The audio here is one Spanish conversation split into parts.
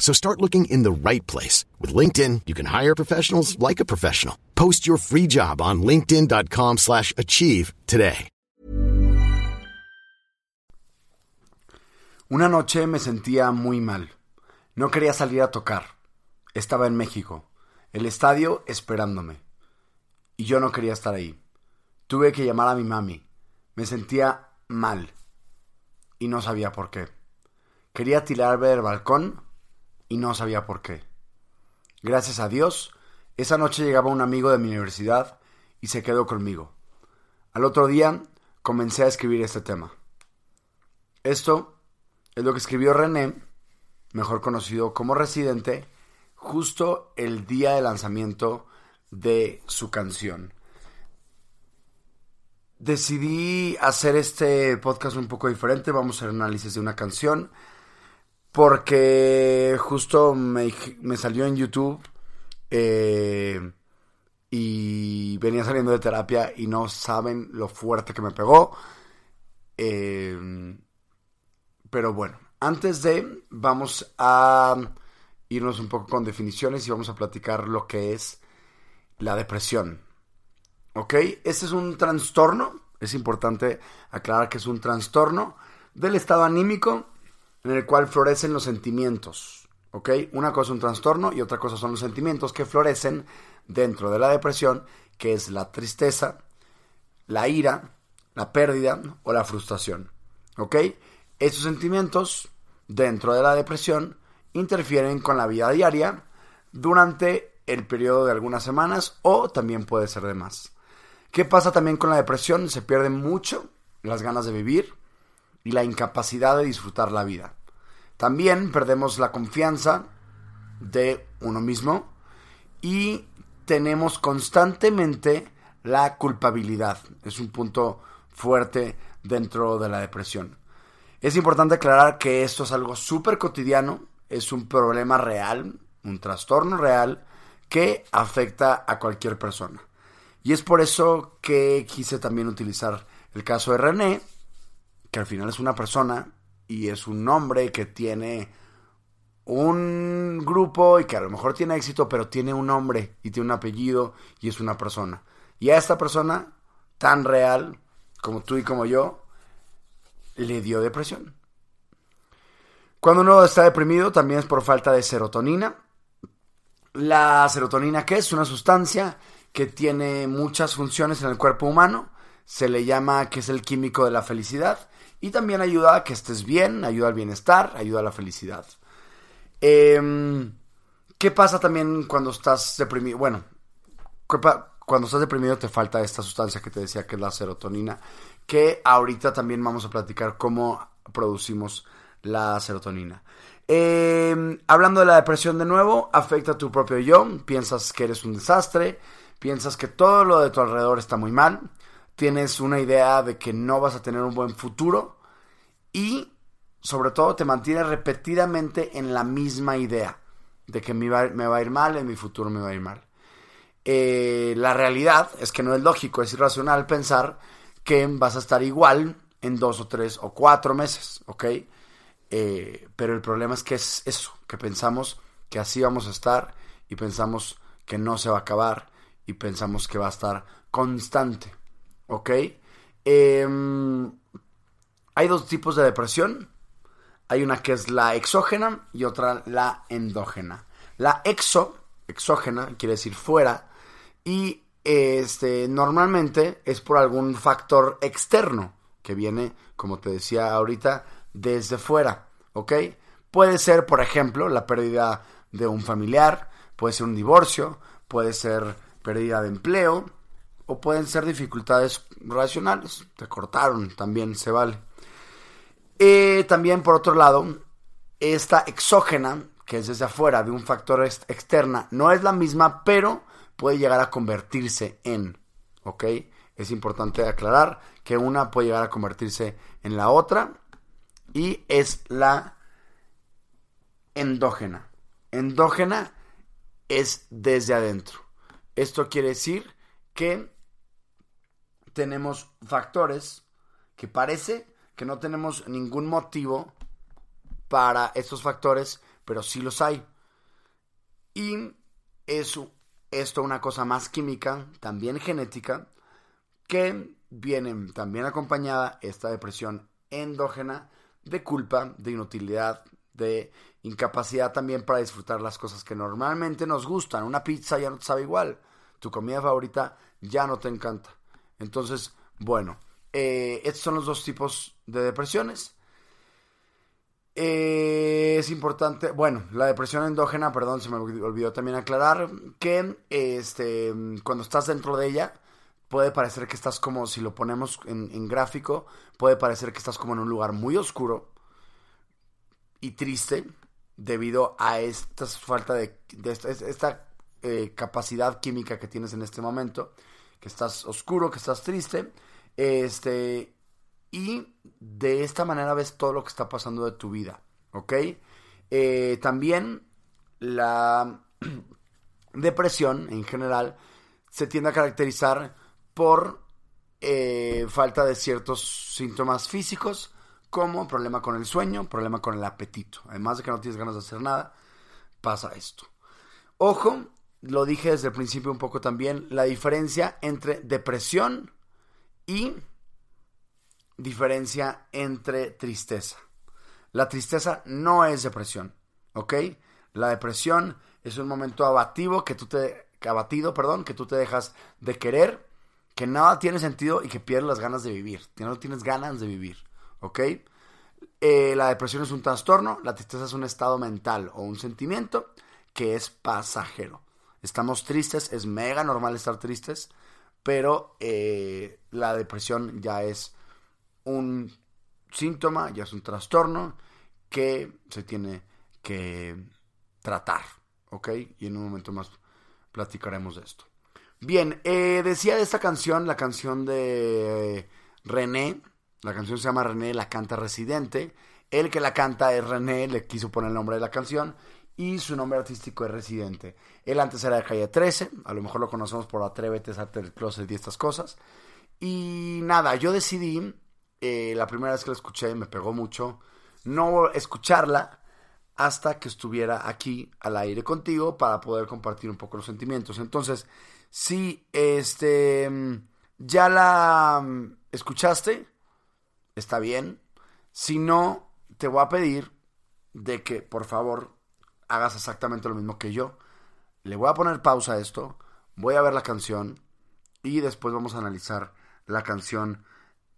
So start looking in the right place. With LinkedIn, you can hire professionals like a professional. Post your free job on linkedin.com slash achieve today. Una noche me sentía muy mal. No quería salir a tocar. Estaba en México. El estadio esperándome. Y yo no quería estar ahí. Tuve que llamar a mi mami. Me sentía mal. Y no sabía por qué. Quería tirarme del balcón y no sabía por qué. Gracias a Dios, esa noche llegaba un amigo de mi universidad y se quedó conmigo. Al otro día comencé a escribir este tema. Esto es lo que escribió René, mejor conocido como Residente, justo el día de lanzamiento de su canción. Decidí hacer este podcast un poco diferente, vamos a hacer análisis de una canción, porque justo me, salió en YouTube eh, y venía saliendo de terapia y no saben lo fuerte que me pegó. Eh, pero bueno, antes de, vamos a irnos un poco con definiciones y vamos a platicar lo que es la depresión. ¿Ok? Este es un trastorno, es importante aclarar que es un trastorno del estado anímico en el cual florecen los sentimientos. ¿Ok? Una cosa es un trastorno y otra cosa son los sentimientos que florecen dentro de la depresión, que es la tristeza, la ira, la pérdida o la frustración. ¿Ok? Estos sentimientos dentro de la depresión interfieren con la vida diaria durante el periodo de algunas semanas o también puede ser de más. ¿Qué pasa también con la depresión? Se pierden mucho las ganas de vivir y la incapacidad de disfrutar la vida. También perdemos la confianza de uno mismo y tenemos constantemente la culpabilidad. Es un punto fuerte dentro de la depresión. Es importante aclarar que esto es algo súper cotidiano, es un problema real, un trastorno real que afecta a cualquier persona. Y es por eso que quise también utilizar el caso de René, que al final es una persona y es un hombre que tiene un grupo y que a lo mejor tiene éxito, pero tiene un nombre y tiene un apellido y es una persona. Y a esta persona, tan real como tú y como yo, le dio depresión. Cuando uno está deprimido también es por falta de serotonina. La serotonina, que es una sustancia que tiene muchas funciones en el cuerpo humano, se le llama que es el químico de la felicidad y también ayuda a que estés bien, ayuda al bienestar, ayuda a la felicidad. Em, ¿Qué pasa también cuando estás deprimido? Bueno, cuando estás deprimido te falta esta sustancia que te decía que es la serotonina, que ahorita también vamos a platicar cómo producimos la serotonina. Em, hablando de la depresión de nuevo, afecta a tu propio yo, piensas que eres un desastre, piensas que todo lo de tu alrededor está muy mal, tienes una idea de que no vas a tener un buen futuro y sobre todo te mantienes repetidamente en la misma idea de que me va, a ir mal, en mi futuro me va a ir mal. Eh, la realidad es que no es lógico, es irracional pensar que vas a estar igual en dos o tres o cuatro meses, ¿ok? Eh, pero el problema es que es eso, que pensamos que así vamos a estar y pensamos que no se va a acabar y pensamos que va a estar constante, ¿ok? Em, hay dos tipos de depresión. Hay una que es la exógena y otra la endógena. La exo, exógena, quiere decir fuera, y este, normalmente es por algún factor externo que viene, como te decía ahorita, desde fuera, ¿ok? Puede ser, por ejemplo, la pérdida de un familiar, puede ser un divorcio, puede ser pérdida de empleo, o pueden ser dificultades relacionales. Te cortaron, también se vale. Eh, también, por otro lado, esta exógena, que es desde afuera, de un factor externa, no es la misma, pero puede llegar a convertirse en, ¿ok? Es importante aclarar que una puede llegar a convertirse en la otra y es la endógena. Endógena es desde adentro. Esto quiere decir que tenemos factores que parece que no tenemos ningún motivo para estos factores, pero sí los hay. Y es esto una cosa más química, también genética, que viene también acompañada esta depresión endógena de culpa, de inutilidad, de incapacidad también para disfrutar las cosas que normalmente nos gustan. Una pizza ya no te sabe igual, tu comida favorita ya no te encanta. Entonces, bueno, eh, estos son los dos tipos de depresiones. Eh, es importante, bueno, la depresión endógena, perdón, se me olvidó también aclarar que este, cuando estás dentro de ella, puede parecer que estás como, si lo ponemos en, gráfico, puede parecer que estás como en un lugar muy oscuro y triste debido a esta falta de, esta, eh, capacidad química que tienes en este momento que estás oscuro, que estás triste, este, y de esta manera ves todo lo que está pasando de tu vida, ¿ok? Eh, también la depresión en general se tiende a caracterizar por eh, falta de ciertos síntomas físicos, como problema con el sueño, problema con el apetito. Además de que no tienes ganas de hacer nada, pasa esto. Ojo, lo dije desde el principio un poco también, la diferencia entre depresión y diferencia entre tristeza. La tristeza no es depresión, ¿ok? La depresión es un momento abativo que tú te abatido, perdón, que tú te dejas de querer, que nada tiene sentido y que pierdes las ganas de vivir, que no tienes ganas de vivir, ¿ok? Eh, la depresión es un trastorno, la tristeza es un estado mental o un sentimiento que es pasajero estamos tristes, es mega normal estar tristes, pero eh, la depresión ya es un síntoma, ya es un trastorno que se tiene que tratar, ¿ok? Y en un momento más platicaremos de esto. Bien, eh, decía de esta canción, la canción de René, la canción se llama René, la canta Residente, el que la canta es René, le quiso poner el nombre de la canción, y su nombre artístico es Residente. Él antes era de calle 13, a lo mejor lo conocemos por Atrévete, Salte del Closet y estas cosas. Y nada, yo decidí, eh, la primera vez que la escuché me pegó mucho, no escucharla hasta que estuviera aquí al aire contigo para poder compartir un poco los sentimientos. Entonces, si este ya la mm, escuchaste, está bien. Si no, te voy a pedir de que por favor hagas exactamente lo mismo que yo. Le voy a poner pausa a esto, voy a ver la canción y después vamos a analizar la canción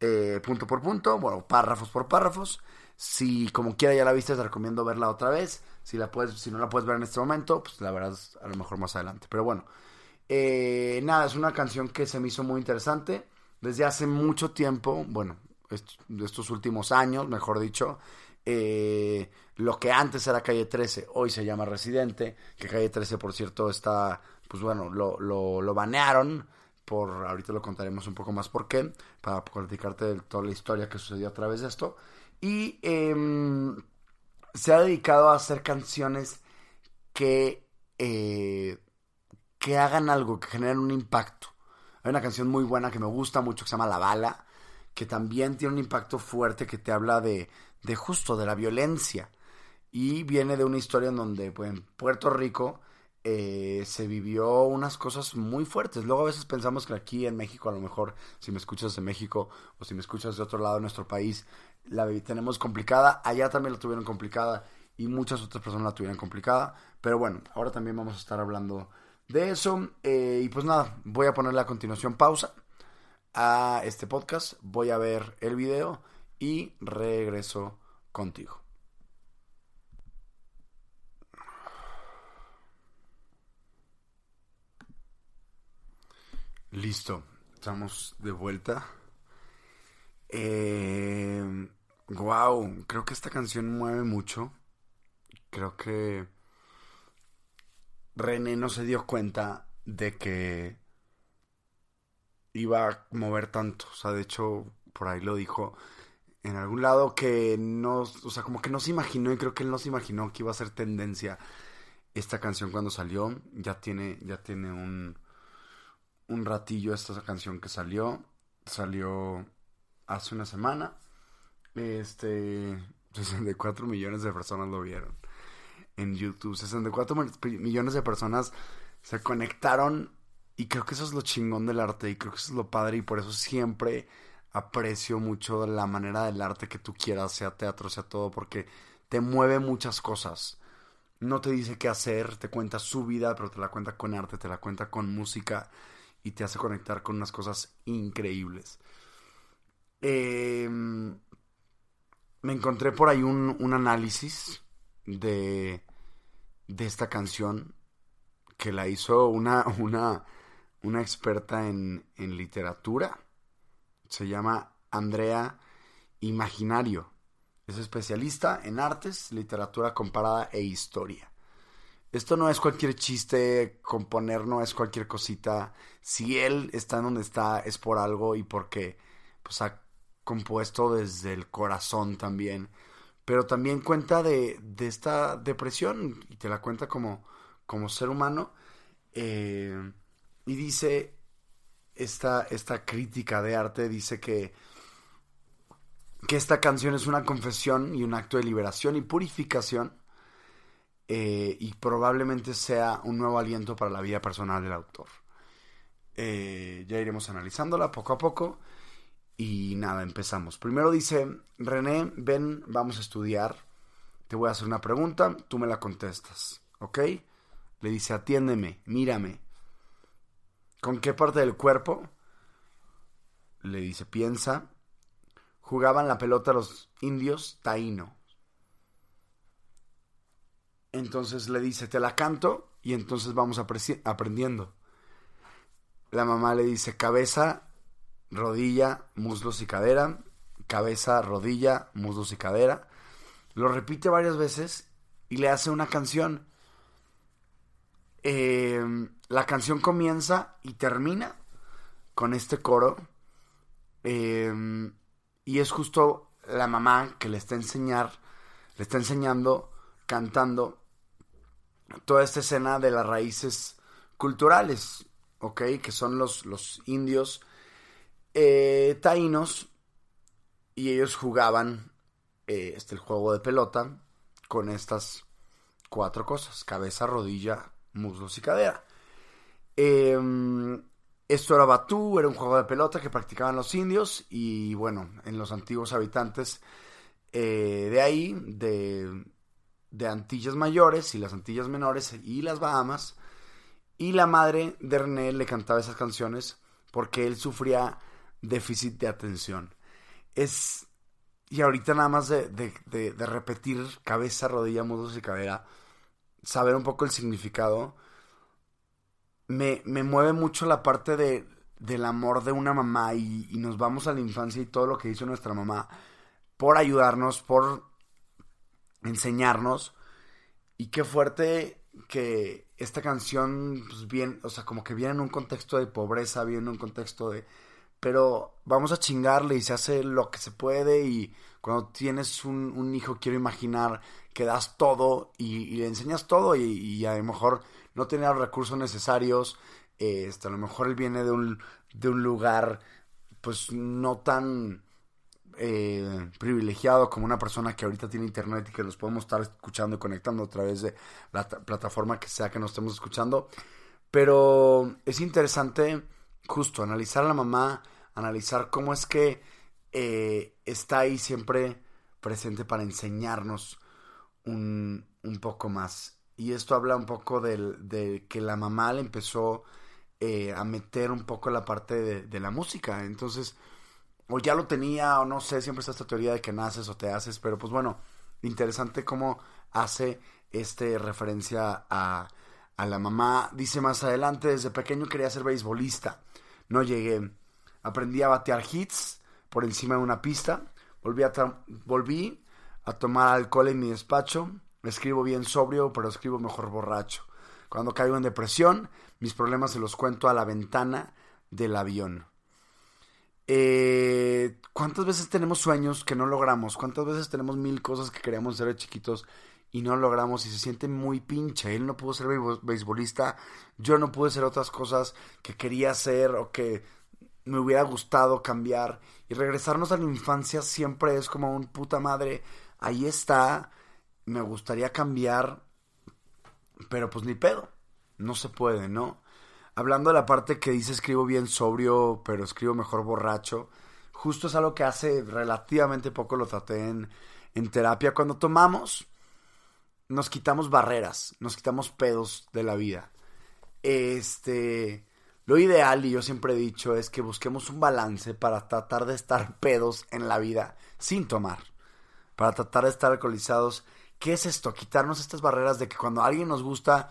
eh, punto por punto, bueno, párrafos por párrafos. Si como quiera ya la viste, te recomiendo verla otra vez. Si, la puedes, si no la puedes ver en este momento, pues la verás a lo mejor más adelante. Pero bueno, eh, nada, es una canción que se me hizo muy interesante. Desde hace mucho tiempo, bueno, de estos últimos años, mejor dicho, eh, lo que antes era calle 13, hoy se llama Residente, que calle 13, por cierto, está, pues bueno, lo, lo, banearon, por, ahorita lo contaremos un poco más por qué, para platicarte de toda la historia que sucedió a través de esto. Y em, se ha dedicado a hacer canciones que, eh, que hagan algo, que generen un impacto. Hay una canción muy buena que me gusta mucho que se llama La Bala, que también tiene un impacto fuerte que te habla de, de justo, de la violencia. Y viene de una historia en donde pues, en Puerto Rico eh, se vivió unas cosas muy fuertes. Luego a veces pensamos que aquí en México, a lo mejor, si me escuchas de México o si me escuchas de otro lado de nuestro país, la tenemos complicada. Allá también la tuvieron complicada y muchas otras personas la tuvieron complicada. Pero bueno, ahora también vamos a estar hablando de eso. Eh, y pues nada, voy a ponerle a continuación pausa a este podcast. Voy a ver el video y regreso contigo. Listo, estamos de vuelta. Eh, wow, creo que esta canción mueve mucho. Creo que René no se dio cuenta de que iba a mover tanto. O sea, de hecho, por ahí lo dijo en algún lado que no, o sea, como que no se imaginó y creo que él no se imaginó que iba a ser tendencia esta canción cuando salió. Ya tiene, ya tiene un, un ratillo esta canción que salió. Salió hace una semana. Este, 64 millones de personas lo vieron en YouTube. 64 millones de personas se conectaron y creo que eso es lo chingón del arte y creo que eso es lo padre y por eso siempre aprecio mucho la manera del arte que tú quieras, sea teatro, sea todo, porque te mueve muchas cosas. No te dice qué hacer, te cuenta su vida, pero te la cuenta con arte, te la cuenta con música y te hace conectar con unas cosas increíbles. Em, me encontré por ahí un, un análisis de, de esta canción que la hizo una, una, una experta en, en literatura. Se llama Andrea Imaginario. Es especialista en artes, literatura comparada e historia. Esto no es cualquier chiste, componer no es cualquier cosita. Si él está en donde está es por algo y porque pues, ha compuesto desde el corazón también pero también cuenta de, de esta depresión y te la cuenta como, como ser humano. Eh, y dice, esta, esta crítica de arte dice que, que esta canción es una confesión y un acto de liberación y purificación eh, y probablemente sea un nuevo aliento para la vida personal del autor. Eh, ya iremos analizándola poco a poco. Y nada, empezamos. Primero dice, René, ven, vamos a estudiar. Te voy a hacer una pregunta, tú me la contestas, ¿ok? Le dice, atiéndeme, mírame. ¿Con qué parte del cuerpo? Le dice, piensa. Jugaban la pelota los indios taíno. Entonces le dice, te la canto y entonces vamos aprendiendo. La mamá le dice, cabeza, rodilla, muslos y cadera, cabeza, rodilla, muslos y cadera. Lo repite varias veces y le hace una canción. Em, la canción comienza y termina con este coro. Em, y es justo la mamá que le está enseñar, le está enseñando, cantando toda esta escena de las raíces culturales, ¿ok? Que son los, los indios eh, taínos y ellos jugaban eh, este, el juego de pelota con estas cuatro cosas, cabeza, rodilla, muslos y cadera. Em, esto era Batú, era un juego de pelota que practicaban los indios y bueno, en los antiguos habitantes eh, de ahí, de, de Antillas Mayores y las Antillas Menores y las Bahamas. Y la madre de René le cantaba esas canciones porque él sufría déficit de atención. Es. Y ahorita nada más de, de, repetir cabeza, rodilla, muslos y cadera, saber un poco el significado, me, me mueve mucho la parte de, del amor de una mamá y, nos vamos a la infancia y todo lo que hizo nuestra mamá por ayudarnos, por enseñarnos. Y qué fuerte que esta canción, pues bien, o sea, como que viene en un contexto de pobreza, viene en un contexto de, pero vamos a chingarle y se hace lo que se puede y cuando tienes un, hijo quiero imaginar que das todo y, le enseñas todo y, a lo mejor no tiene los recursos necesarios, este, a lo mejor él viene de un, de un lugar pues no tan eh, privilegiado como una persona que ahorita tiene internet y que los podemos estar escuchando y conectando a través de la plataforma que sea que nos estemos escuchando. Pero es interesante justo analizar a la mamá, analizar cómo es que eh, está ahí siempre presente para enseñarnos un, un poco más. y esto habla un poco de que la mamá le empezó eh, a meter un poco la parte de, de, la música. Entonces, o ya lo tenía, o no sé, siempre está esta teoría de que naces o te haces, pero pues bueno, interesante cómo hace este referencia a, a la mamá. Dice más adelante, desde pequeño quería ser beisbolista. No llegué. Aprendí a batear hits por encima de una pista. Volví a, volví a tomar alcohol en mi despacho. Escribo bien sobrio, pero escribo mejor borracho. Cuando caigo en depresión, mis problemas se los cuento a la ventana del avión. Eh, ¿Cuántas veces tenemos sueños que no logramos? ¿Cuántas veces tenemos mil cosas que queríamos ser de chiquitos y no logramos y se siente muy pinche? Él no pudo ser beisbolista, yo no pude ser otras cosas que quería hacer o que me hubiera gustado cambiar. Y regresarnos a la infancia siempre es como un puta madre. Ahí está, me gustaría cambiar, pero pues ni pedo, no se puede, ¿no? Hablando de la parte que dice escribo bien sobrio, pero escribo mejor borracho, justo es algo que hace relativamente poco lo traté en, en terapia. Cuando tomamos, nos quitamos barreras, nos quitamos pedos de la vida. Este, lo ideal, y yo siempre he dicho, es que busquemos un balance para tratar de estar pedos en la vida sin tomar, para tratar de estar alcoholizados. ¿Qué es esto? Quitarnos estas barreras de que cuando alguien nos gusta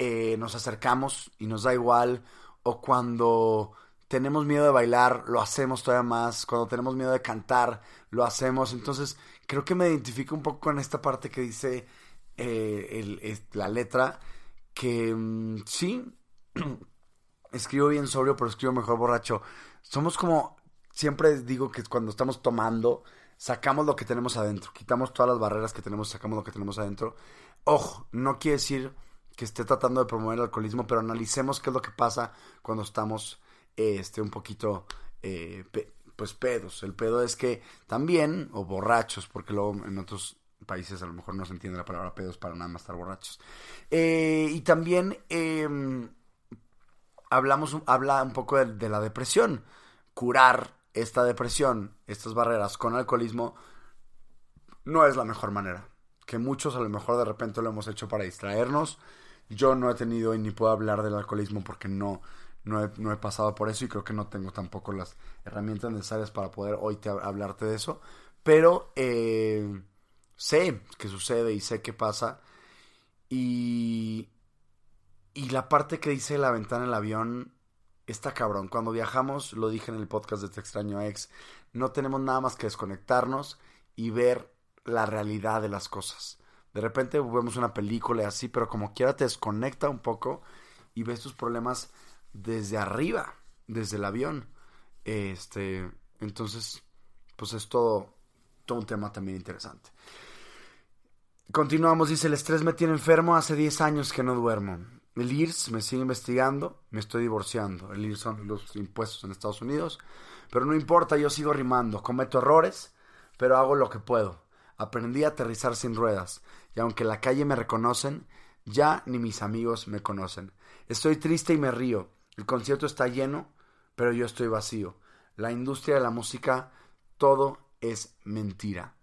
eh, nos acercamos y nos da igual, o cuando tenemos miedo de bailar, lo hacemos todavía más, cuando tenemos miedo de cantar, lo hacemos. Entonces, creo que me identifico un poco con esta parte que dice eh, la letra, que mm, sí, escribo bien sobrio, pero escribo mejor borracho. Somos como, siempre digo que cuando estamos tomando, sacamos lo que tenemos adentro, quitamos todas las barreras que tenemos, sacamos lo que tenemos adentro. Ojo, no quiere decir que esté tratando de promover el alcoholismo, pero analicemos qué es lo que pasa cuando estamos este, un poquito eh, pues pedos. El pedo es que también, o borrachos, porque luego en otros países a lo mejor no se entiende la palabra pedos para nada más estar borrachos. Eh, y también em, hablamos, habla un poco de la depresión. Curar esta depresión, estas barreras con alcoholismo, no es la mejor manera. Que muchos a lo mejor de repente lo hemos hecho para distraernos, yo no he tenido y ni puedo hablar del alcoholismo porque no, no, he, pasado por eso y creo que no tengo tampoco las herramientas necesarias para poder hoy hablarte de eso. Pero eh, sé que sucede y sé qué pasa. Y, y la parte que dice la ventana del avión está cabrón. Cuando viajamos, lo dije en el podcast de Te extraño ex, no tenemos nada más que desconectarnos y ver la realidad de las cosas. De repente vemos una película y así, pero como quiera te desconecta un poco y ves tus problemas desde arriba, desde el avión. Este, entonces, pues es todo, todo un tema también interesante. Continuamos, dice, el estrés me tiene enfermo, hace 10 años que no duermo. El IRS me sigue investigando, me estoy divorciando. El IRS son los impuestos en Estados Unidos. Pero no importa, yo sigo rimando. Cometo errores, pero hago lo que puedo. Aprendí a aterrizar sin ruedas, y aunque la calle me reconocen, ya ni mis amigos me conocen. Estoy triste y me río. El concierto está lleno, pero yo estoy vacío. La industria de la música, todo es mentira.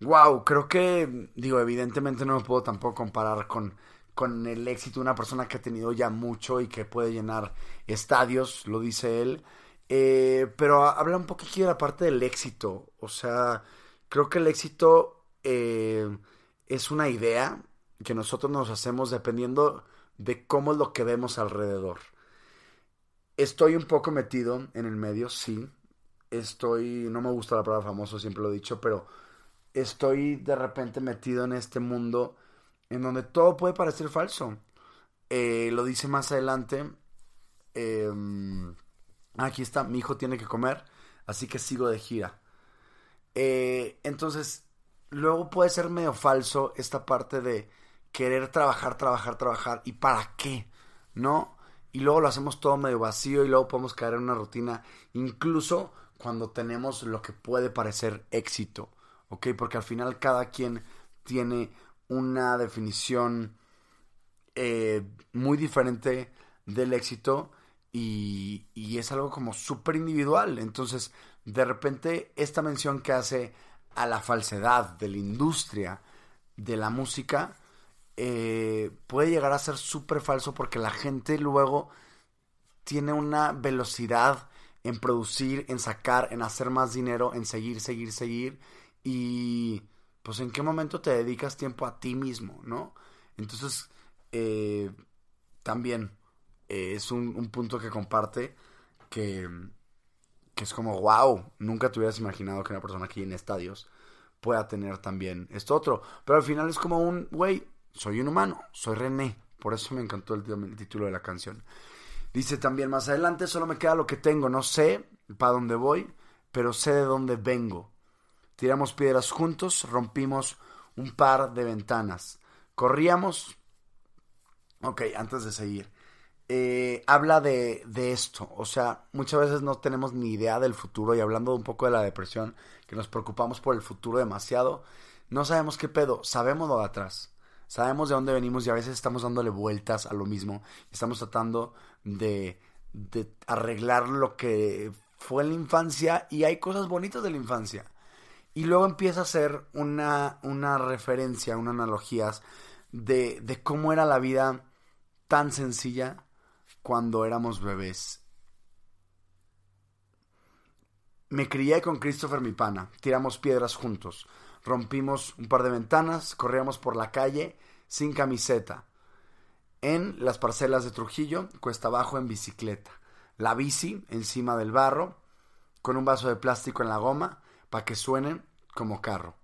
Wow, creo que, digo, evidentemente no me puedo tampoco comparar con, con el éxito de una persona que ha tenido ya mucho y que puede llenar estadios, lo dice él. Eh, pero habla un poquito de la parte del éxito. O sea, Creo que el éxito eh, es una idea que nosotros nos hacemos dependiendo de cómo es lo que vemos alrededor. Estoy un poco metido en el medio, sí. Estoy, no me gusta la palabra famoso, siempre lo he dicho, pero estoy de repente metido en este mundo en donde todo puede parecer falso. Eh, lo dice más adelante. Em, aquí está, mi hijo tiene que comer, así que sigo de gira. Eh, entonces, luego puede ser medio falso esta parte de querer trabajar, trabajar, trabajar. ¿Y para qué? ¿No? Y luego lo hacemos todo medio vacío y luego podemos caer en una rutina, incluso cuando tenemos lo que puede parecer éxito. ¿Ok? Porque al final cada quien tiene una definición eh, muy diferente del éxito y, y es algo como súper individual. Entonces, de repente esta mención que hace a la falsedad de la industria de la música eh, puede llegar a ser súper falso porque la gente luego tiene una velocidad en producir, en sacar, en hacer más dinero, en seguir, seguir, seguir. Y pues en qué momento te dedicas tiempo a ti mismo, ¿no? Entonces, eh, también eh, es un, punto que comparte que, que, es como, wow, nunca te hubieras imaginado que una persona aquí en estadios pueda tener también esto otro. Pero al final es como un, güey, soy un humano, soy René. Por eso me encantó el, título de la canción. Dice también más adelante, solo me queda lo que tengo, no sé para dónde voy, pero sé de dónde vengo. Tiramos piedras juntos, rompimos un par de ventanas. Corríamos... Ok, antes de seguir. Eh, habla de, de, esto. O sea, muchas veces no tenemos ni idea del futuro y hablando un poco de la depresión, que nos preocupamos por el futuro demasiado, no sabemos qué pedo, sabemos lo de atrás. Sabemos de dónde venimos y a veces estamos dándole vueltas a lo mismo. Estamos tratando de, de arreglar lo que fue en la infancia y hay cosas bonitas de la infancia. Y luego empieza a ser una, una referencia, una analogías de, de cómo era la vida tan sencilla cuando éramos bebés. Me crié con Christopher mi pana, tiramos piedras juntos. Rompimos un par de ventanas, corríamos por la calle sin camiseta. En las parcelas de Trujillo, cuesta abajo en bicicleta. La bici encima del barro, con un vaso de plástico en la goma, para que suenen como carro.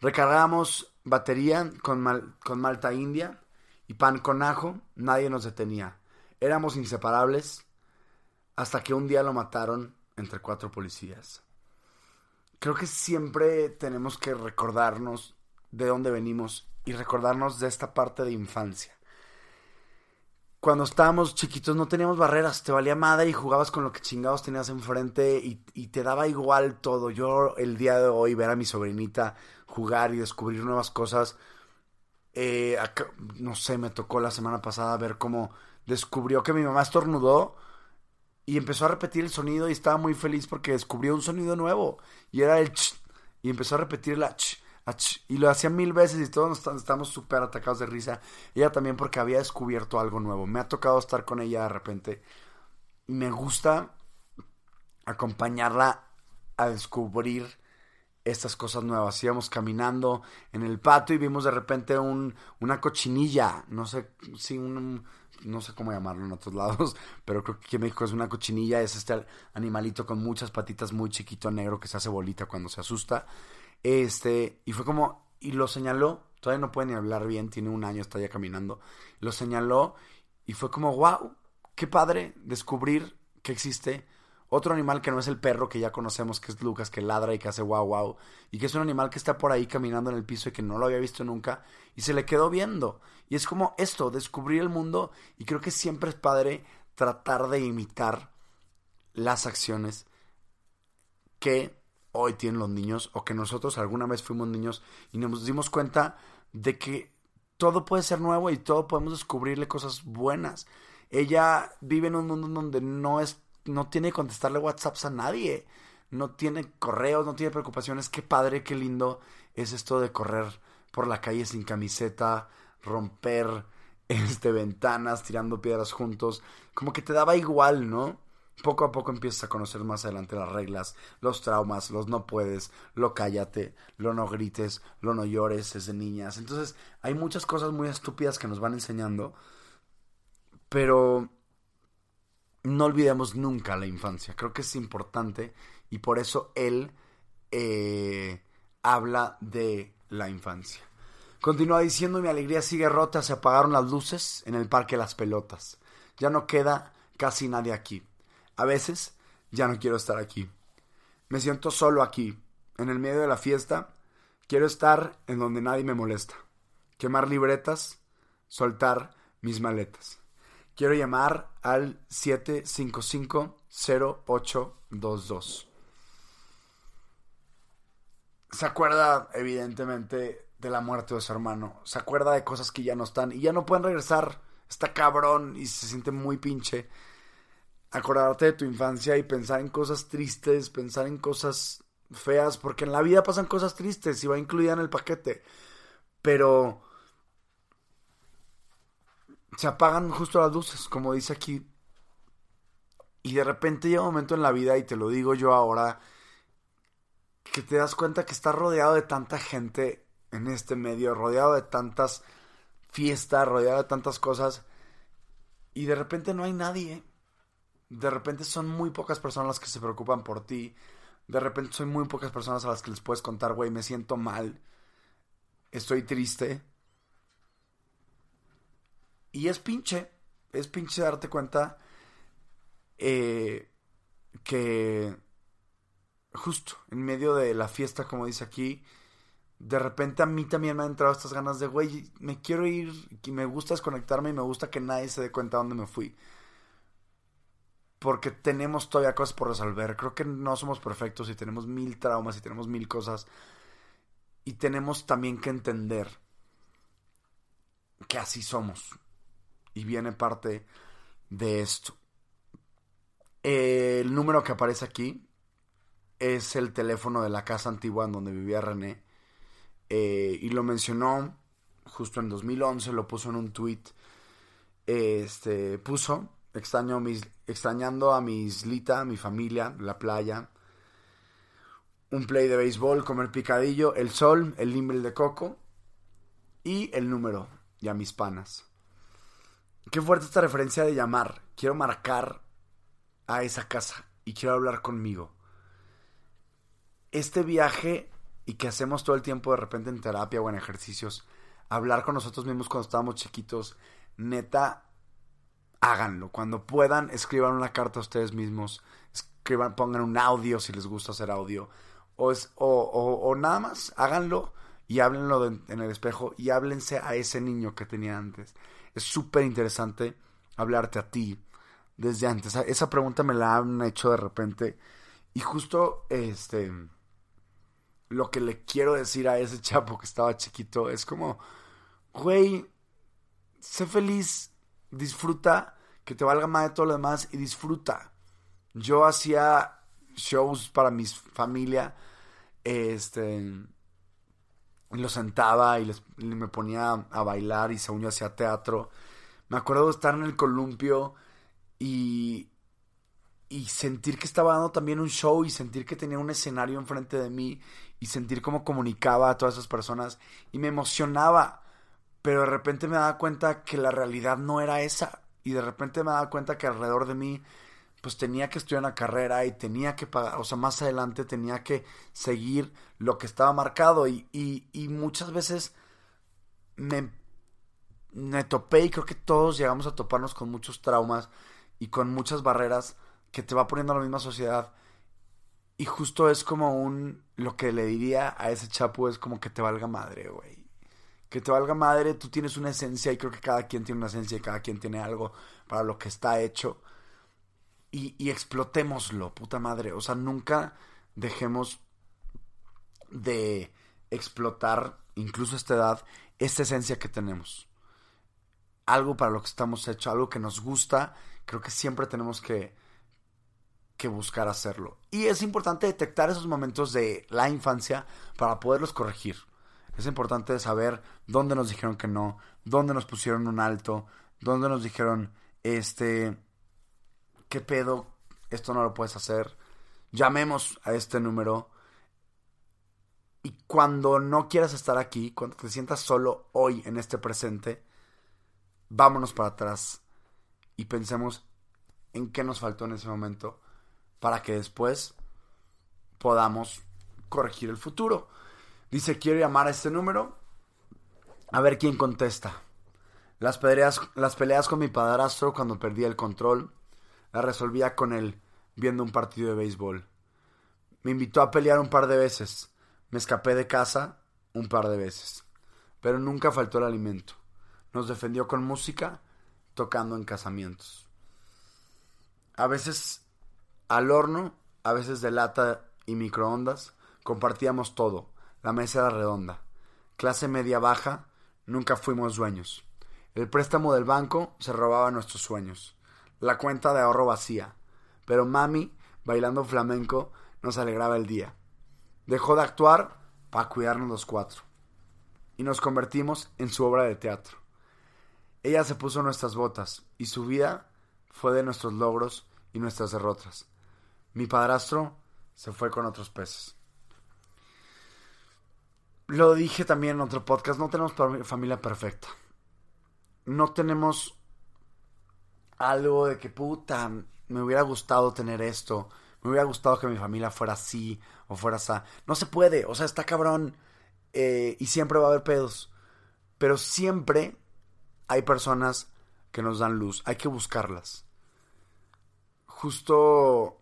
Recargamos batería con, con malta india y pan con ajo, nadie nos detenía. Éramos inseparables hasta que un día lo mataron entre cuatro policías creo que siempre tenemos que recordarnos de dónde venimos y recordarnos de esta parte de infancia. Cuando estábamos chiquitos no teníamos barreras, te valía madre y jugabas con lo que chingados tenías enfrente y, te daba igual todo. Yo el día de hoy ver a mi sobrinita jugar y descubrir nuevas cosas, eh, no sé, me tocó la semana pasada ver cómo descubrió que mi mamá estornudó y empezó a repetir el sonido y estaba muy feliz porque descubrió un sonido nuevo. Y era el ch. Y empezó a repetir la ch, Y lo hacía mil veces y todos estamos súper atacados de risa. Ella también porque había descubierto algo nuevo. Me ha tocado estar con ella de repente. Y me gusta acompañarla a descubrir estas cosas nuevas. Íbamos caminando en el patio y vimos de repente un, una cochinilla. No sé si un no sé cómo llamarlo en otros lados, pero creo que aquí en México es una cochinilla, es este animalito con muchas patitas muy chiquito negro que se hace bolita cuando se asusta. Este, y fue como, y lo señaló, todavía no puede ni hablar bien, tiene un año, está ya caminando, lo señaló y fue como, wow, qué padre descubrir que existe otro animal que no es el perro que ya conocemos, que es Lucas, que ladra y que hace wow wow, y que es un animal que está por ahí caminando en el piso y que no lo había visto nunca, y se le quedó viendo. Y es como esto, descubrir el mundo, y creo que siempre es padre tratar de imitar las acciones que hoy tienen los niños, o que nosotros alguna vez fuimos niños y nos dimos cuenta de que todo puede ser nuevo y todo podemos descubrirle cosas buenas. Ella vive en un mundo donde no es no tiene que contestarle WhatsApps a nadie, no tiene correos, no tiene preocupaciones. Qué padre, qué lindo es esto de correr por la calle sin camiseta, romper este, ventanas, tirando piedras juntos. Como que te daba igual, ¿no? Poco a poco empiezas a conocer más adelante las reglas, los traumas, los no puedes, lo cállate, lo no grites, lo no llores, es de niñas. Entonces hay muchas cosas muy estúpidas que nos van enseñando, pero no olvidemos nunca la infancia. Creo que es importante y por eso él eh, habla de la infancia. Continúa diciendo, mi alegría sigue rota, se apagaron las luces en el parque Las Pelotas. Ya no queda casi nadie aquí. A veces ya no quiero estar aquí. Me siento solo aquí, en el medio de la fiesta. Quiero estar en donde nadie me molesta. Quemar libretas, soltar mis maletas. Quiero llamar al 755-0822. Se acuerda, evidentemente, de la muerte de su hermano. Se acuerda de cosas que ya no están y ya no pueden regresar. Está cabrón y se siente muy pinche. Acordarte de tu infancia y pensar en cosas tristes, pensar en cosas feas, porque en la vida pasan cosas tristes y va incluida en el paquete. Pero se apagan justo las luces, como dice aquí. Y de repente llega un momento en la vida, y te lo digo yo ahora, que te das cuenta que estás rodeado de tanta gente en este medio, rodeado de tantas fiestas, rodeado de tantas cosas, y de repente no hay nadie. De repente son muy pocas personas las que se preocupan por ti. De repente son muy pocas personas a las que les puedes contar, güey, me siento mal. Estoy triste. Y es pinche. Es pinche darte cuenta eh, que justo en medio de la fiesta, como dice aquí, de repente a mí también me han entrado estas ganas de, güey, me quiero ir, y me gusta desconectarme y me gusta que nadie se dé cuenta de dónde me fui. Porque tenemos todavía cosas por resolver. Creo que no somos perfectos y tenemos mil traumas y tenemos mil cosas. Y tenemos también que entender que así somos. Y viene parte de esto. El número que aparece aquí es el teléfono de la casa antigua en donde vivía René eh, y lo mencionó justo en 2011, lo puso en un tweet. Este, puso, mis, extrañando a mi islita, a mi familia, la playa. Un play de béisbol, comer picadillo, el sol, el limbre de coco y el número, y a mis panas. Qué fuerte esta referencia de llamar. Quiero marcar a esa casa y quiero hablar conmigo. Este viaje y que hacemos todo el tiempo de repente en terapia o en ejercicios, hablar con nosotros mismos cuando estábamos chiquitos, neta, háganlo. Cuando puedan, escriban una carta a ustedes mismos, escriban, pongan un audio si les gusta hacer audio, o, nada más, háganlo y háblenlo en el espejo y háblense a ese niño que tenía antes. Es súper interesante hablarte a ti desde antes. Esa pregunta me la han hecho de repente y justo este lo que le quiero decir a ese chapo que estaba chiquito es como, güey, sé feliz, disfruta, que te valga más de todo lo demás y disfruta. Yo hacía shows para mi familia, este, lo sentaba y me ponía a bailar y según yo hacía teatro. Me acuerdo de estar en el columpio y, y sentir que estaba dando también un show y sentir que tenía un escenario enfrente de mí y sentir cómo comunicaba a todas esas personas y me emocionaba, pero de repente me daba cuenta que la realidad no era esa y de repente me daba cuenta que alrededor de mí pues tenía que estudiar una carrera y tenía que pagar, o sea, más adelante tenía que seguir lo que estaba marcado y, y, muchas veces me, me topé y creo que todos llegamos a toparnos con muchos traumas y con muchas barreras que te va poniendo la misma sociedad. Y justo es como un. Lo que le diría a ese chapo es como que te valga madre, güey. Que te valga madre, tú tienes una esencia y creo que cada quien tiene una esencia y cada quien tiene algo para lo que está hecho. Y, y explotémoslo, puta madre. O sea, nunca dejemos de explotar, incluso a esta edad, esta esencia que tenemos. Algo para lo que estamos hechos, algo que nos gusta. Creo que siempre tenemos que que buscar hacerlo. Y es importante detectar esos momentos de la infancia para poderlos corregir. Es importante saber dónde nos dijeron que no, dónde nos pusieron un alto, dónde nos dijeron, este, ¿qué pedo? Esto no lo puedes hacer. Llamemos a este número. Y cuando no quieras estar aquí, cuando te sientas solo hoy en este presente, vámonos para atrás y pensemos en qué nos faltó en ese momento para que después podamos corregir el futuro. Dice, quiero llamar a este número. A ver quién contesta. Las peleas, las peleas con mi padrastro cuando perdía el control, las resolvía con él viendo un partido de béisbol. Me invitó a pelear un par de veces. Me escapé de casa un par de veces. Pero nunca faltó el alimento. Nos defendió con música, tocando en casamientos. A veces al horno, a veces de lata y microondas, compartíamos todo. La mesa era redonda. Clase media baja, nunca fuimos dueños. El préstamo del banco se robaba nuestros sueños. La cuenta de ahorro vacía. Pero mami, bailando flamenco, nos alegraba el día. Dejó de actuar para cuidarnos los cuatro. Y nos convertimos en su obra de teatro. Ella se puso nuestras botas y su vida fue de nuestros logros y nuestras derrotas. Mi padrastro se fue con otros peces. Lo dije también en otro podcast, no tenemos familia perfecta. No tenemos algo de que puta, me hubiera gustado tener esto, me hubiera gustado que mi familia fuera así o fuera así. No se puede, o sea, está cabrón eh, y siempre va a haber pedos. Pero siempre hay personas que nos dan luz, hay que buscarlas. Justo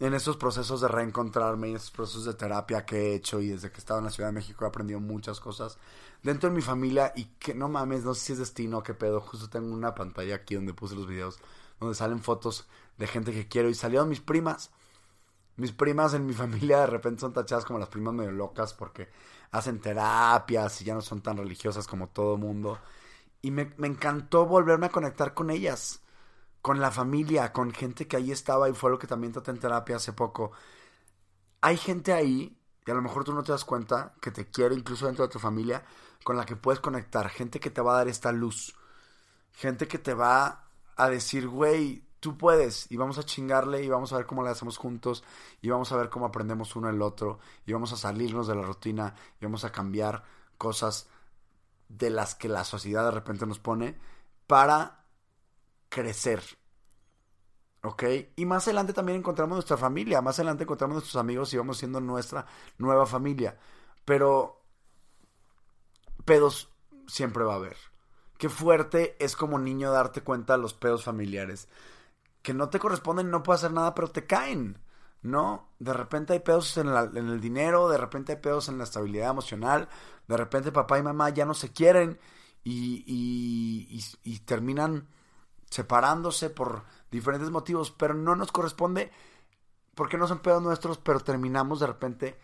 en estos procesos de reencontrarme, en estos procesos de terapia que he hecho y desde que he estado en la Ciudad de México he aprendido muchas cosas dentro de mi familia y que no mames, no sé si es destino qué pedo. Justo tengo una pantalla aquí donde puse los videos donde salen fotos de gente que quiero y salieron mis primas. Mis primas en mi familia de repente son tachadas como las primas medio locas porque hacen terapias y ya no son tan religiosas como todo mundo. Y me, me encantó volverme a conectar con ellas con la familia, con gente que ahí estaba y fue lo que también traté en terapia hace poco. Hay gente ahí, y a lo mejor tú no te das cuenta, que te quiere incluso dentro de tu familia, con la que puedes conectar, gente que te va a dar esta luz, gente que te va a decir, güey, tú puedes, y vamos a chingarle, y vamos a ver cómo le hacemos juntos, y vamos a ver cómo aprendemos uno el otro, y vamos a salirnos de la rutina, y vamos a cambiar cosas de las que la sociedad de repente nos pone para crecer. ¿Ok? Y más adelante también encontramos nuestra familia, más adelante encontramos nuestros amigos y vamos siendo nuestra nueva familia. Pero pedos siempre va a haber. Qué fuerte es como niño darte cuenta de los pedos familiares. Que no te corresponden, no puedes hacer nada, pero te caen. ¿No? De repente hay pedos en, en, el dinero, de repente hay pedos en la estabilidad emocional, de repente papá y mamá ya no se quieren y, y, y terminan separándose por diferentes motivos, pero no nos corresponde porque no son pedos nuestros, pero terminamos de repente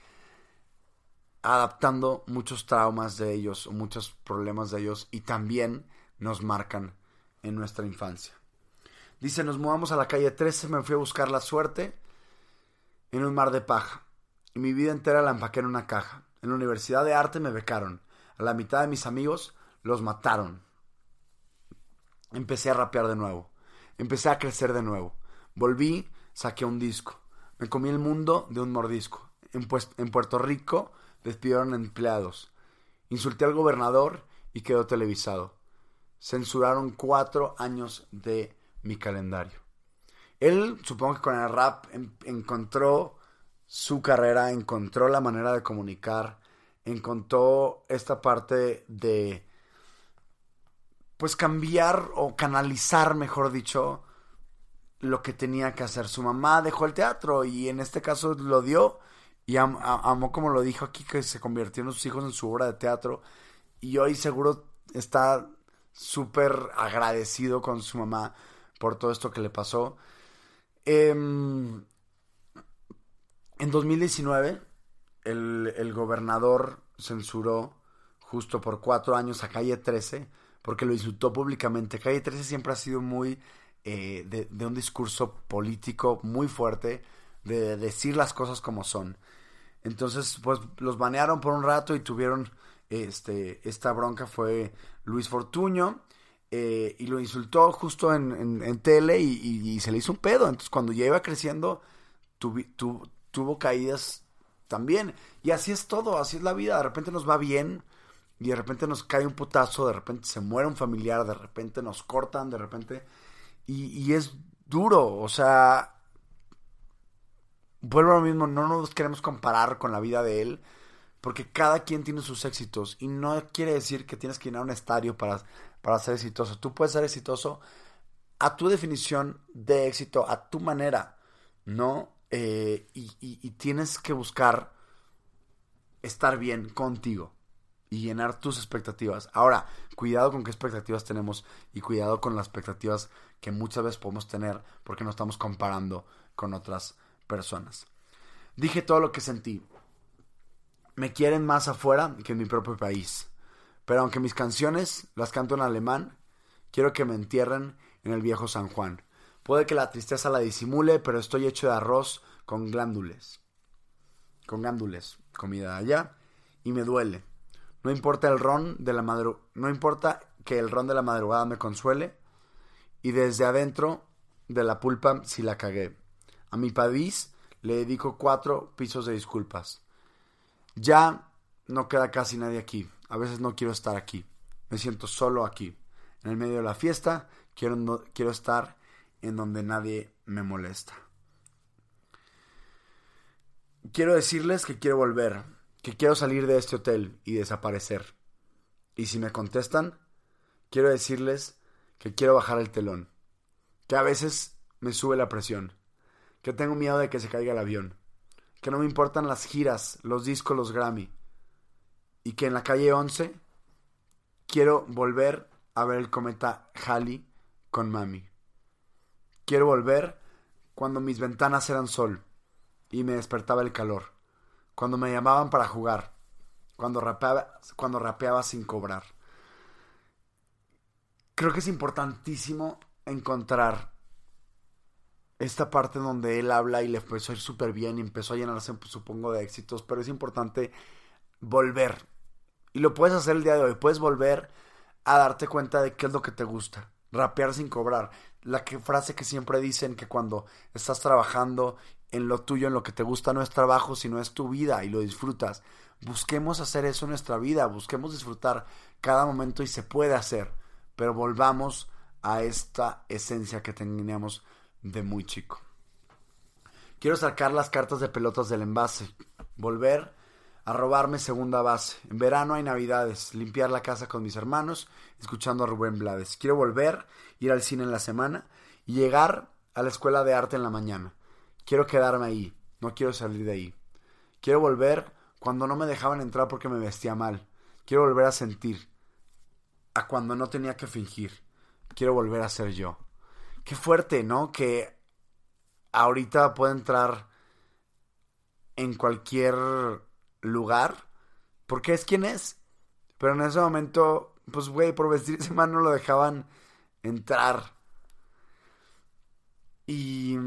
adaptando muchos traumas de ellos muchos problemas de ellos y también nos marcan en nuestra infancia. Dice, nos mudamos a la calle 13, me fui a buscar la suerte en un mar de paja. Y mi vida entera la empaqué en una caja. En la Universidad de Arte me becaron. A la mitad de mis amigos los mataron empecé a rapear de nuevo. Empecé a crecer de nuevo. Volví, saqué un disco. Me comí el mundo de un mordisco. En, en Puerto Rico despidieron empleados. Insulté al gobernador y quedó televisado. Censuraron cuatro años de mi calendario. Él, supongo que con el rap, encontró su carrera, encontró la manera de comunicar, encontró esta parte de pues cambiar o canalizar, mejor dicho, lo que tenía que hacer. Su mamá dejó el teatro y en este caso lo dio y amó como lo dijo aquí que se convirtió en sus hijos en su obra de teatro y hoy seguro está súper agradecido con su mamá por todo esto que le pasó. Em, en 2019 el, el gobernador censuró justo por cuatro años a calle 13 porque lo insultó públicamente. Calle 13 siempre ha sido muy eh, de, un discurso político muy fuerte, de decir las cosas como son. Entonces, pues los banearon por un rato y tuvieron este, esta bronca fue Luis Fortuño. Eh, y lo insultó justo en, tele y, se le hizo un pedo. Entonces, cuando ya iba creciendo, tuvo caídas también. Y así es todo, así es la vida. De repente nos va bien, y de repente nos cae un putazo, de repente se muere un familiar, de repente nos cortan, de repente... Y, es duro, o sea... Vuelvo a lo mismo, no nos queremos comparar con la vida de él, porque cada quien tiene sus éxitos y no quiere decir que tienes que a un estadio para, para ser exitoso. Tú puedes ser exitoso a tu definición de éxito, a tu manera, ¿no? Eh, y tienes que buscar estar bien contigo y llenar tus expectativas. Ahora, cuidado con qué expectativas tenemos y cuidado con las expectativas que muchas veces podemos tener porque nos estamos comparando con otras personas. Dije todo lo que sentí. Me quieren más afuera que en mi propio país. Pero aunque mis canciones las canto en alemán, quiero que me entierren en el viejo San Juan. Puede que la tristeza la disimule, pero estoy hecho de arroz con glándules. Con glándules, comida allá, y me duele no importa el ron de la madrugada. No importa que el ron de la madrugada me consuele. Y desde adentro de la pulpa, si la cagué. A mi país le dedico cuatro pisos de disculpas. Ya no queda casi nadie aquí. A veces no quiero estar aquí. Me siento solo aquí. En el medio de la fiesta, quiero, quiero estar en donde nadie me molesta. Quiero decirles que quiero volver, que quiero salir de este hotel y desaparecer. Y si me contestan, quiero decirles que quiero bajar el telón, que a veces me sube la presión, que tengo miedo de que se caiga el avión, que no me importan las giras, los discos, los Grammy, y que en la calle 11 quiero volver a ver el cometa Halley con mami. Quiero volver cuando mis ventanas eran sol y me despertaba el calor, cuando me llamaban para jugar, cuando rapeaba, cuando rapeaba sin cobrar. Creo que es importantísimo encontrar esta parte donde él habla y le empezó a ir súper bien y empezó a llenarse, supongo, de éxitos, pero es importante volver. Y lo puedes hacer el día de hoy, puedes volver a darte cuenta de qué es lo que te gusta. Rapear sin cobrar. La frase que siempre dicen que cuando estás trabajando en lo tuyo, en lo que te gusta, no es trabajo, sino es tu vida y lo disfrutas. Busquemos hacer eso en nuestra vida, busquemos disfrutar cada momento y se puede hacer, pero volvamos a esta esencia que teníamos de muy chico. Quiero sacar las cartas de pelotas del envase, volver a robarme segunda base. En verano hay navidades, limpiar la casa con mis hermanos, escuchando a Rubén Blades. Quiero volver, ir al cine en la semana y llegar a la escuela de arte en la mañana. Quiero quedarme ahí, no quiero salir de ahí. Quiero volver cuando no me dejaban entrar porque me vestía mal. Quiero volver a sentir, a cuando no tenía que fingir. Quiero volver a ser yo. Qué fuerte, ¿no? Que ahorita puedo entrar en cualquier lugar porque es quien es. Pero en ese momento, pues, güey, por vestirse mal no lo dejaban entrar. Y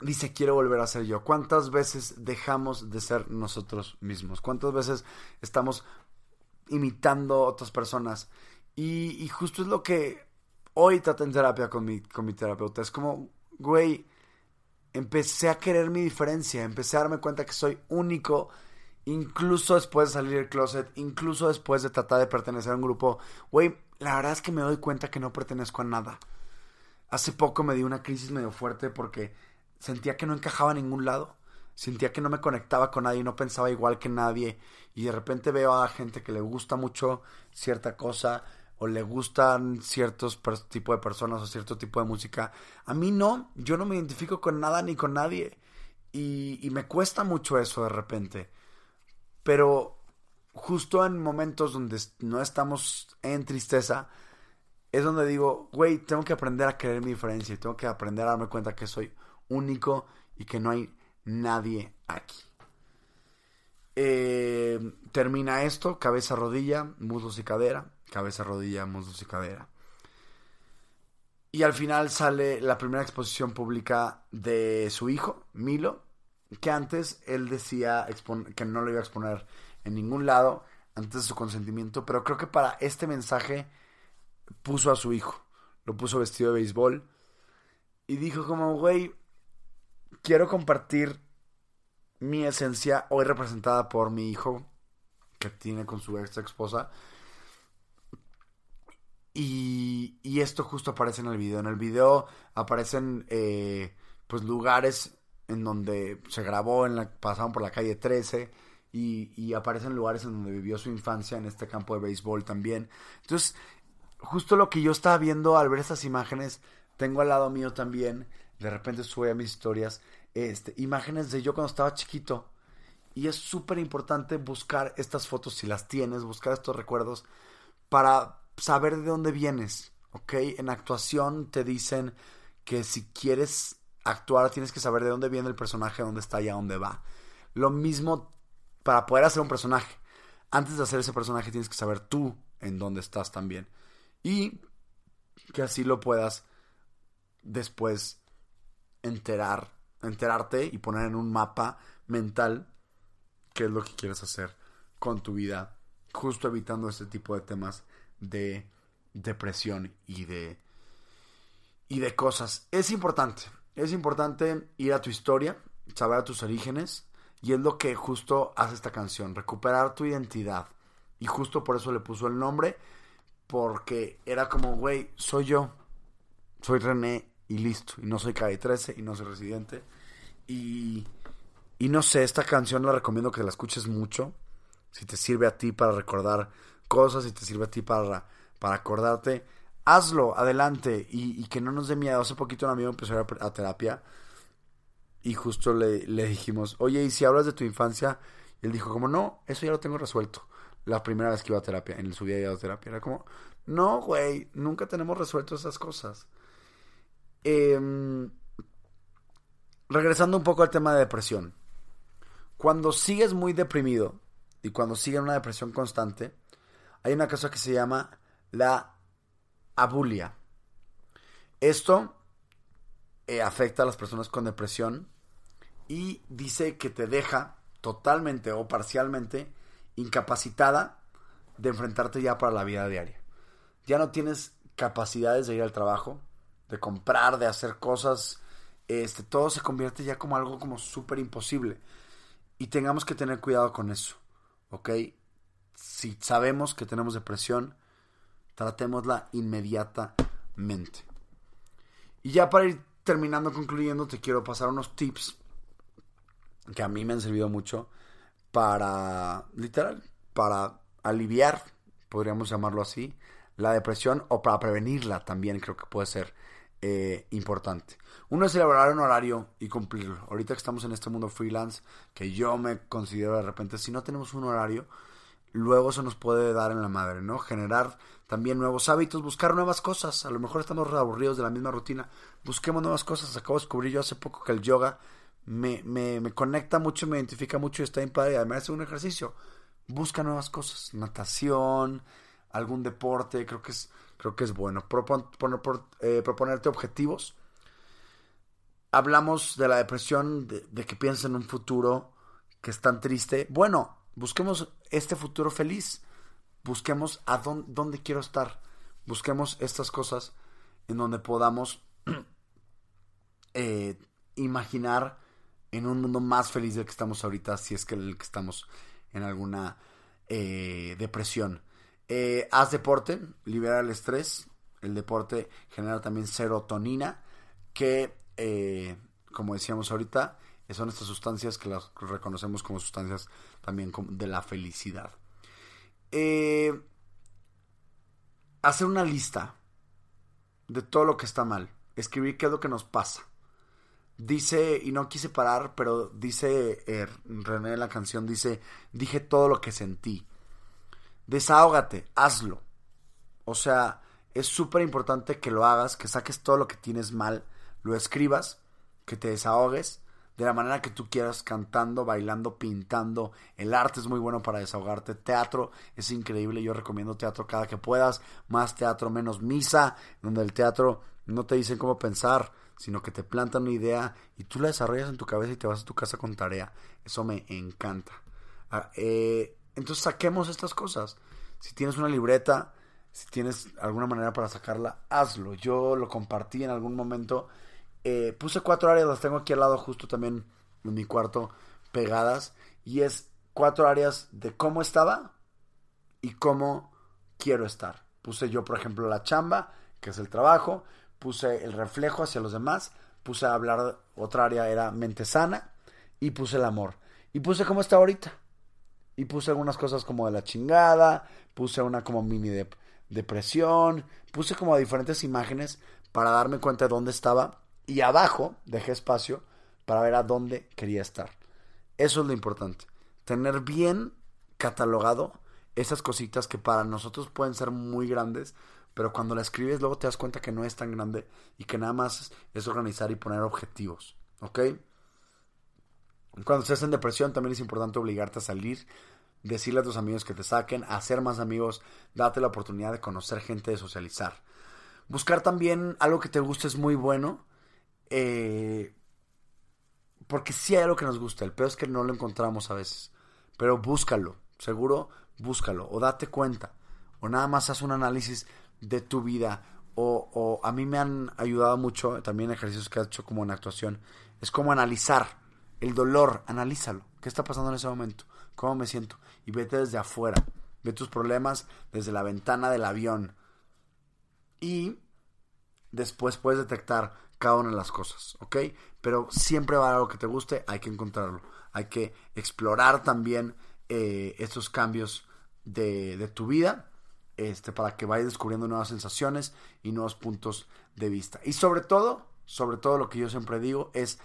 dice, quiero volver a ser yo. ¿Cuántas veces dejamos de ser nosotros mismos? ¿Cuántas veces estamos imitando a otras personas? Y, justo es lo que hoy trato en terapia con mi, con mi terapeuta. Es como, güey, empecé a querer mi diferencia, empecé a darme cuenta que soy único, incluso después de salir del closet, incluso después de tratar de pertenecer a un grupo. Güey, la verdad es que me doy cuenta que no pertenezco a nada. Hace poco me di una crisis medio fuerte porque sentía que no encajaba a ningún lado. Sentía que no me conectaba con nadie, no pensaba igual que nadie. Y de repente veo a gente que le gusta mucho cierta cosa o le gustan ciertos tipos de personas o cierto tipo de música. A mí no, yo no me identifico con nada ni con nadie. Y, me cuesta mucho eso de repente. Pero justo en momentos donde no estamos en tristeza, es donde digo, güey, tengo que aprender a querer mi diferencia y tengo que aprender a darme cuenta que soy único y que no hay nadie aquí. Eh, termina esto, cabeza, rodilla, muslos y cadera cabeza, rodilla, muslos y cadera. Y al final sale la primera exposición pública de su hijo, Milo, que antes él decía que no lo iba a exponer en ningún lado antes de su consentimiento, pero creo que para este mensaje puso a su hijo, lo puso vestido de béisbol y dijo como, güey, quiero compartir mi esencia hoy representada por mi hijo que tiene con su ex esposa y, esto justo aparece en el video. En el video aparecen eh, pues lugares en donde se grabó, en la, pasaban por la calle 13 y, y, aparecen lugares en donde vivió su infancia, en este campo de béisbol también. Entonces, justo lo que yo estaba viendo al ver estas imágenes, tengo al lado mío también, de repente sube a mis historias, este, imágenes de yo cuando estaba chiquito. Y es súper importante buscar estas fotos, si las tienes, buscar estos recuerdos para saber de dónde vienes, ¿ok? En actuación te dicen que si quieres actuar tienes que saber de dónde viene el personaje, dónde está y a dónde va. Lo mismo para poder hacer un personaje. Antes de hacer ese personaje tienes que saber tú en dónde estás también. Y que así lo puedas después enterar, enterarte y poner en un mapa mental qué es lo que quieres hacer con tu vida, justo evitando este tipo de temas de depresión y de, y de cosas. Es importante, es importante ir a tu historia, saber a tus orígenes, y es lo que justo hace esta canción, recuperar tu identidad. Y justo por eso le puso el nombre, porque era como, güey, soy yo, soy René y listo. Y no soy Calle 13 y no soy residente. Y, y no sé, esta canción la recomiendo que la escuches mucho. Si te sirve a ti para recordar cosas, si te sirve a ti para, para acordarte, hazlo, adelante. Y, que no nos dé miedo. Hace poquito un amigo empezó a a, terapia. Y justo le, le dijimos, oye, ¿y si hablas de tu infancia? Y él dijo, como no, eso ya lo tengo resuelto la primera vez que iba a terapia, en su vida de terapia. Era como, no, güey, nunca tenemos resuelto esas cosas. Em, regresando un poco al tema de depresión. Cuando sigues muy deprimido y cuando sigues una depresión constante, hay una cosa que se llama la abulia. Esto eh, afecta a las personas con depresión y dice que te deja totalmente o parcialmente incapacitada de enfrentarte ya para la vida diaria. Ya no tienes capacidades de ir al trabajo, de comprar, de hacer cosas. Este, todo se convierte ya como algo como súper imposible. Y tengamos que tener cuidado con eso. ¿Ok? Si sabemos que tenemos depresión, tratémosla inmediatamente. Y ya para ir terminando, concluyendo, te quiero pasar unos tips que a mí me han servido mucho para, literal, para aliviar, podríamos llamarlo así, la depresión o para prevenirla también creo que puede ser eh, importante. Uno es elaborar un horario y cumplirlo. Ahorita que estamos en este mundo freelance, que yo me considero de repente, si no tenemos un horario, luego se nos puede dar en la madre, ¿no? Generar también nuevos hábitos, buscar nuevas cosas. A lo mejor estamos aburridos de la misma rutina. Busquemos nuevas cosas. Acabo de descubrir yo hace poco que el yoga me, me, me conecta mucho, me identifica mucho y está en padre. Además es un ejercicio. Busca nuevas cosas, natación, algún deporte, creo que es, creo que es bueno. Eh, proponerte objetivos. Hablamos de la depresión, de, que piensas en un futuro que es tan triste. Bueno, busquemos este futuro feliz. Busquemos a dónde, quiero estar. Busquemos estas cosas en donde podamos eh, imaginar en un mundo más feliz del que estamos ahorita, si es que el que estamos en alguna eh, depresión. Eh, haz deporte, libera el estrés. El deporte genera también serotonina, que, como decíamos ahorita, son estas sustancias que las reconocemos como sustancias también de la felicidad. hacer una lista de todo lo que está mal. Escribir qué es lo que nos pasa Dice, y no quise parar, pero dice eh, René en la canción, dice, dije todo lo que sentí. Desahógate, hazlo. O sea, es súper importante que lo hagas, que saques todo lo que tienes mal, lo escribas, que te desahogues de la manera que tú quieras, cantando, bailando, pintando. El arte es muy bueno para desahogarte. Teatro es increíble. Yo recomiendo teatro cada que puedas. Más teatro, menos misa, donde el teatro no te dicen cómo pensar sino que te plantan una idea y tú la desarrollas en tu cabeza y te vas a tu casa con tarea. Eso me encanta. Ah, eh, entonces saquemos estas cosas. Si tienes una libreta, si tienes alguna manera para sacarla, hazlo. Yo lo compartí en algún momento. Eh, puse cuatro áreas, las tengo aquí al lado justo también en mi cuarto pegadas. Y es cuatro áreas de cómo estaba y cómo quiero estar. Puse yo, por ejemplo, la chamba, que es el trabajo puse el reflejo hacia los demás, puse a hablar, otra área era mente sana, y puse el amor. Y puse cómo está ahorita. Y puse algunas cosas como de la chingada, puse una como mini de, depresión, puse como diferentes imágenes para darme cuenta de dónde estaba. Y abajo dejé espacio para ver a dónde quería estar. Eso es lo importante. Tener bien catalogado esas cositas que para nosotros pueden ser muy grandes, pero cuando la escribes luego te das cuenta que no es tan grande y que nada más es organizar y poner objetivos, ¿ok? Cuando estés en depresión también es importante obligarte a salir, decirle a tus amigos que te saquen, hacer más amigos, date la oportunidad de conocer gente, de socializar. Buscar también algo que te guste es muy bueno, eh, porque si hay algo que nos gusta, el peor es que no lo encontramos a veces, pero búscalo, seguro búscalo o date cuenta o nada más haz un análisis de tu vida o, o a mí me han ayudado mucho también ejercicios que he hecho como en actuación. Es como analizar el dolor, analízalo. ¿Qué está pasando en ese momento? ¿Cómo me siento? Y vete desde afuera. Ve tus problemas desde la ventana del avión. Y después puedes detectar cada una de las cosas, ¿ok? Pero siempre va a algo que te guste, hay que encontrarlo. Hay que explorar también eh, estos cambios de, de tu vida este, para que vayas descubriendo nuevas sensaciones y nuevos puntos de vista. Y sobre todo, sobre todo lo que yo siempre digo es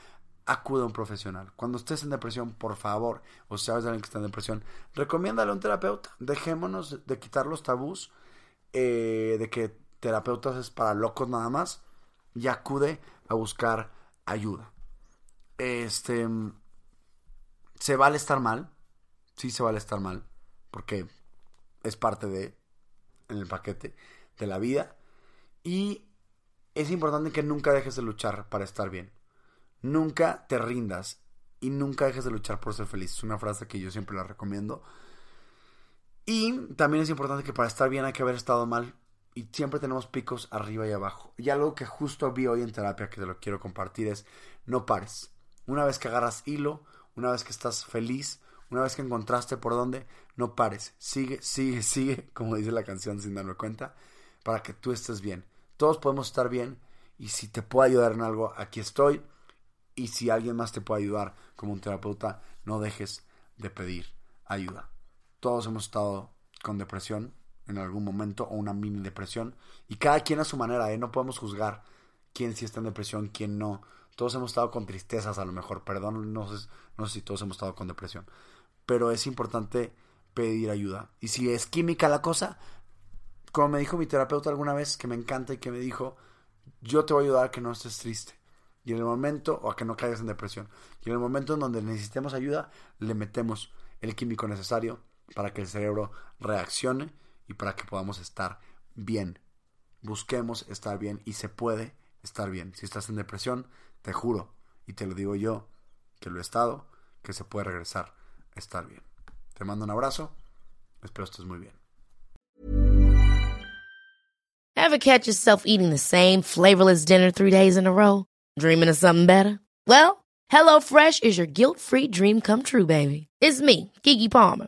acude a un profesional. Cuando estés en depresión, por favor, o sabes de alguien que está en depresión, recomiéndale a un terapeuta. Dejémonos de quitar los tabús eh, de que terapeutas es para locos nada más y acude a buscar ayuda. Este se vale estar mal, sí se vale estar mal, porque es parte de en el paquete de la vida. Y es importante que nunca dejes de luchar para estar bien. Nunca te rindas y nunca dejes de luchar por ser feliz. Es una frase que yo siempre la recomiendo. Y también es importante que para estar bien hay que haber estado mal. Y siempre tenemos picos arriba y abajo. Y algo que justo vi hoy en terapia que te lo quiero compartir es no pares. Una vez que agarras hilo, una vez que estás feliz, una vez que encontraste por dónde, no pares. Sigue, sigue, sigue, como dice la canción sin darme cuenta, para que tú estés bien. Todos podemos estar bien y si te puedo ayudar en algo, aquí estoy. Y si alguien más te puede ayudar como un terapeuta, no dejes de pedir ayuda. Todos hemos estado con depresión en algún momento o una mini depresión y cada quien a su manera, ¿eh? no podemos juzgar quién sí está en depresión, quién no. Todos hemos estado con tristezas a lo mejor, perdón, no sé, no sé si todos hemos estado con depresión pero es importante pedir ayuda. Y si es química la cosa, como me dijo mi terapeuta alguna vez, que me encanta y que me dijo, yo te voy a ayudar a que no estés triste. Y en el momento, o a que no caigas en depresión. Y en el momento en donde necesitemos ayuda, le metemos el químico necesario para que el cerebro reaccione y para que podamos estar bien. Busquemos estar bien y se puede estar bien. Si estás en depresión, te juro, y te lo digo yo, que lo he estado, que se puede regresar estar bien. Te mando un abrazo. Espero estés muy bien. Ever catch yourself eating the same flavorless dinner three days in a row? Dreaming of something better? Well, HelloFresh is your guilt-free dream come true, baby. It's me, Kiki Palmer.